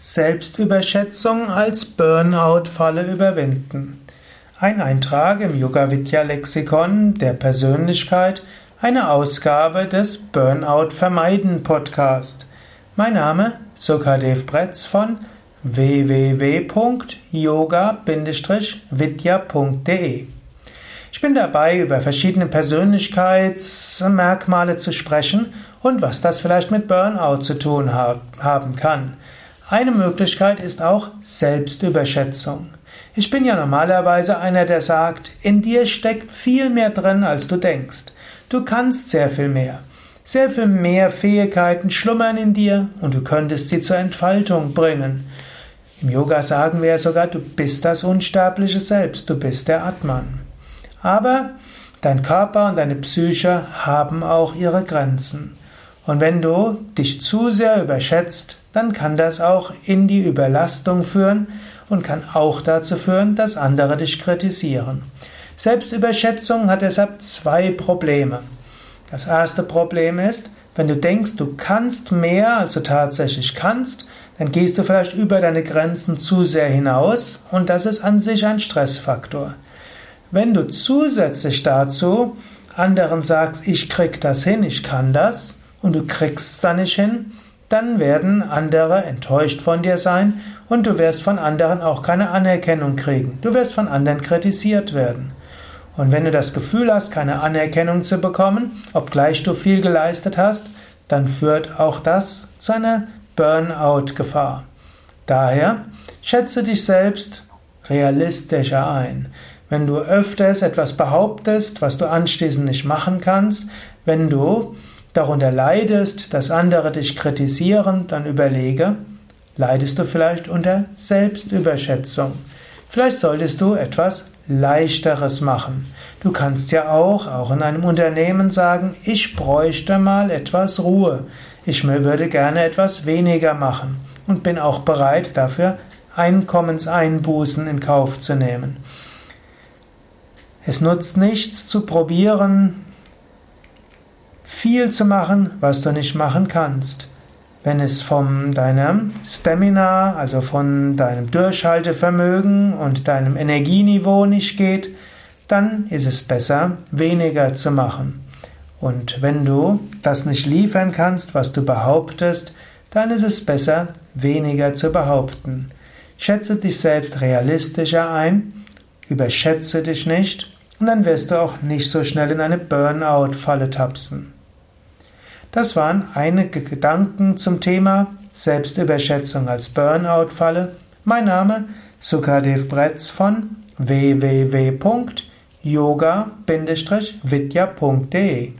Selbstüberschätzung als Burnout-Falle überwinden. Ein Eintrag im Yoga Vidya Lexikon der Persönlichkeit, eine Ausgabe des Burnout Vermeiden Podcast. Mein Name Sukadev Bretz von www.yoga-vidya.de Ich bin dabei, über verschiedene Persönlichkeitsmerkmale zu sprechen und was das vielleicht mit Burnout zu tun haben kann. Eine Möglichkeit ist auch Selbstüberschätzung. Ich bin ja normalerweise einer, der sagt, in dir steckt viel mehr drin, als du denkst. Du kannst sehr viel mehr. Sehr viel mehr Fähigkeiten schlummern in dir und du könntest sie zur Entfaltung bringen. Im Yoga sagen wir ja sogar, du bist das unsterbliche Selbst, du bist der Atman. Aber dein Körper und deine Psyche haben auch ihre Grenzen. Und wenn du dich zu sehr überschätzt, dann kann das auch in die Überlastung führen und kann auch dazu führen, dass andere dich kritisieren. Selbstüberschätzung hat deshalb zwei Probleme. Das erste Problem ist, wenn du denkst, du kannst mehr, als du tatsächlich kannst, dann gehst du vielleicht über deine Grenzen zu sehr hinaus und das ist an sich ein Stressfaktor. Wenn du zusätzlich dazu anderen sagst, ich krieg das hin, ich kann das, und du kriegst es da nicht hin, dann werden andere enttäuscht von dir sein und du wirst von anderen auch keine Anerkennung kriegen. Du wirst von anderen kritisiert werden. Und wenn du das Gefühl hast, keine Anerkennung zu bekommen, obgleich du viel geleistet hast, dann führt auch das zu einer Burnout-Gefahr. Daher schätze dich selbst realistischer ein. Wenn du öfters etwas behauptest, was du anschließend nicht machen kannst, wenn du darunter leidest, dass andere dich kritisieren, dann überlege, leidest du vielleicht unter Selbstüberschätzung. Vielleicht solltest du etwas Leichteres machen. Du kannst ja auch, auch in einem Unternehmen sagen, ich bräuchte mal etwas Ruhe. Ich würde gerne etwas weniger machen und bin auch bereit dafür, Einkommenseinbußen in Kauf zu nehmen. Es nutzt nichts zu probieren, viel zu machen, was du nicht machen kannst. Wenn es von deinem Stamina, also von deinem Durchhaltevermögen und deinem Energieniveau nicht geht, dann ist es besser, weniger zu machen. Und wenn du das nicht liefern kannst, was du behauptest, dann ist es besser, weniger zu behaupten. Schätze dich selbst realistischer ein, überschätze dich nicht und dann wirst du auch nicht so schnell in eine Burnout-Falle tapsen. Das waren einige Gedanken zum Thema Selbstüberschätzung als Burnout-Falle. Mein Name Sukadev Bretz von www.yoga-vidya.de